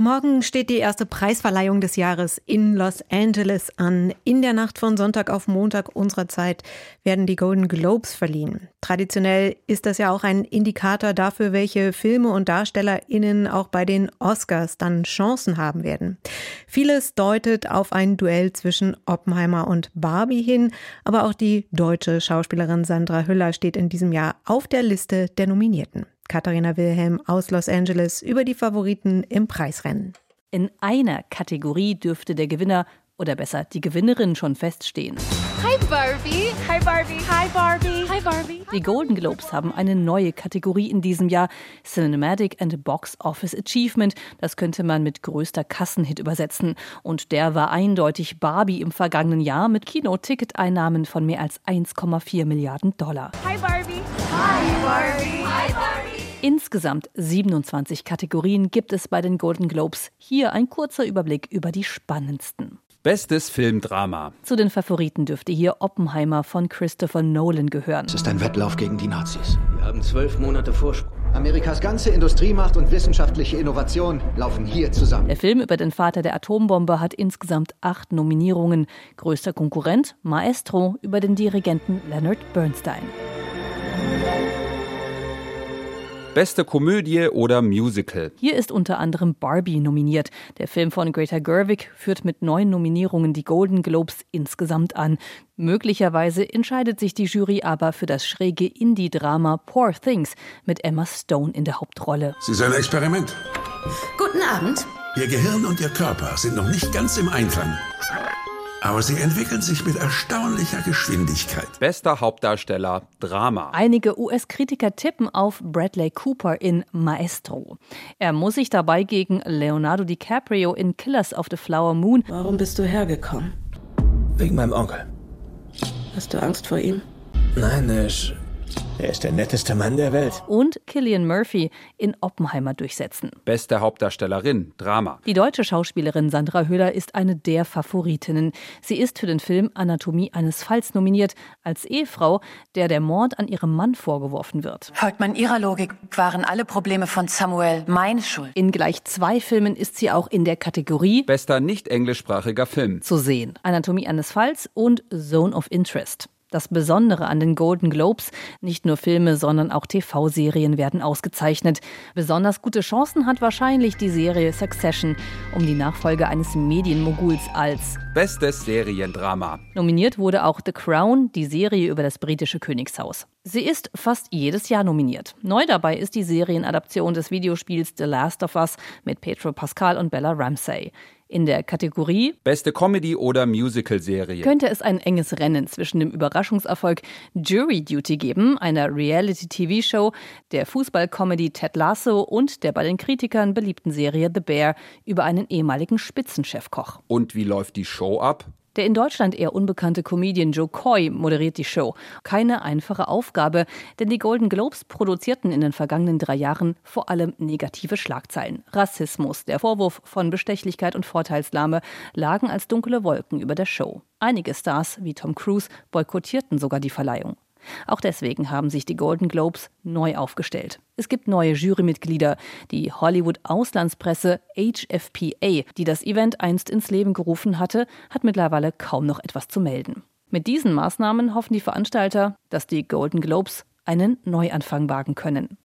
Morgen steht die erste Preisverleihung des Jahres in Los Angeles an. In der Nacht von Sonntag auf Montag unserer Zeit werden die Golden Globes verliehen. Traditionell ist das ja auch ein Indikator dafür, welche Filme und DarstellerInnen auch bei den Oscars dann Chancen haben werden. Vieles deutet auf ein Duell zwischen Oppenheimer und Barbie hin, aber auch die deutsche Schauspielerin Sandra Hüller steht in diesem Jahr auf der Liste der Nominierten. Katharina Wilhelm aus Los Angeles über die Favoriten im Preisrennen. In einer Kategorie dürfte der Gewinner oder besser die Gewinnerin schon feststehen. Hi Barbie. Hi Barbie. Hi Barbie. Hi Barbie. Die Golden Globes haben eine neue Kategorie in diesem Jahr, Cinematic and Box Office Achievement. Das könnte man mit größter Kassenhit übersetzen. Und der war eindeutig Barbie im vergangenen Jahr mit Kinoticketeinnahmen von mehr als 1,4 Milliarden Dollar. Hi Barbie. Hi Barbie. Insgesamt 27 Kategorien gibt es bei den Golden Globes. Hier ein kurzer Überblick über die spannendsten. Bestes Filmdrama. Zu den Favoriten dürfte hier Oppenheimer von Christopher Nolan gehören. Es ist ein Wettlauf gegen die Nazis. Wir haben zwölf Monate Vorsprung. Amerikas ganze Industriemacht und wissenschaftliche Innovation laufen hier zusammen. Der Film über den Vater der Atombombe hat insgesamt acht Nominierungen. Größter Konkurrent Maestro über den Dirigenten Leonard Bernstein. Beste Komödie oder Musical. Hier ist unter anderem Barbie nominiert. Der Film von Greta Gerwig führt mit neun Nominierungen die Golden Globes insgesamt an. Möglicherweise entscheidet sich die Jury aber für das schräge Indie-Drama Poor Things mit Emma Stone in der Hauptrolle. Sie ist ein Experiment. Guten Abend. Ihr Gehirn und Ihr Körper sind noch nicht ganz im Einklang. Aber sie entwickeln sich mit erstaunlicher Geschwindigkeit. Bester Hauptdarsteller Drama. Einige US-Kritiker tippen auf Bradley Cooper in Maestro. Er muss sich dabei gegen Leonardo DiCaprio in Killers of the Flower Moon. Warum bist du hergekommen? Wegen meinem Onkel. Hast du Angst vor ihm? Nein, ich er ist der netteste Mann der Welt. Und Killian Murphy in Oppenheimer durchsetzen. Beste Hauptdarstellerin, Drama. Die deutsche Schauspielerin Sandra Höller ist eine der Favoritinnen. Sie ist für den Film Anatomie eines Falls nominiert, als Ehefrau, der der Mord an ihrem Mann vorgeworfen wird. Folgt man ihrer Logik, waren alle Probleme von Samuel meine Schuld. In gleich zwei Filmen ist sie auch in der Kategorie Bester nicht englischsprachiger Film zu sehen. Anatomie eines Falls und Zone of Interest. Das Besondere an den Golden Globes, nicht nur Filme, sondern auch TV-Serien werden ausgezeichnet. Besonders gute Chancen hat wahrscheinlich die Serie Succession um die Nachfolge eines Medienmoguls als Bestes Seriendrama. Nominiert wurde auch The Crown, die Serie über das britische Königshaus. Sie ist fast jedes Jahr nominiert. Neu dabei ist die Serienadaption des Videospiels The Last of Us mit Pedro Pascal und Bella Ramsey. In der Kategorie Beste Comedy oder Musical-Serie könnte es ein enges Rennen zwischen dem Überraschungserfolg Jury Duty geben, einer Reality-TV-Show, der Fußball-Comedy Ted Lasso und der bei den Kritikern beliebten Serie The Bear über einen ehemaligen Spitzenchefkoch. Und wie läuft die Show ab? Der in Deutschland eher unbekannte Comedian Joe Coy moderiert die Show. Keine einfache Aufgabe, denn die Golden Globes produzierten in den vergangenen drei Jahren vor allem negative Schlagzeilen. Rassismus, der Vorwurf von Bestechlichkeit und Vorteilsnahme lagen als dunkle Wolken über der Show. Einige Stars wie Tom Cruise boykottierten sogar die Verleihung. Auch deswegen haben sich die Golden Globes neu aufgestellt. Es gibt neue Jurymitglieder. Die Hollywood-Auslandspresse HFPA, die das Event einst ins Leben gerufen hatte, hat mittlerweile kaum noch etwas zu melden. Mit diesen Maßnahmen hoffen die Veranstalter, dass die Golden Globes einen Neuanfang wagen können.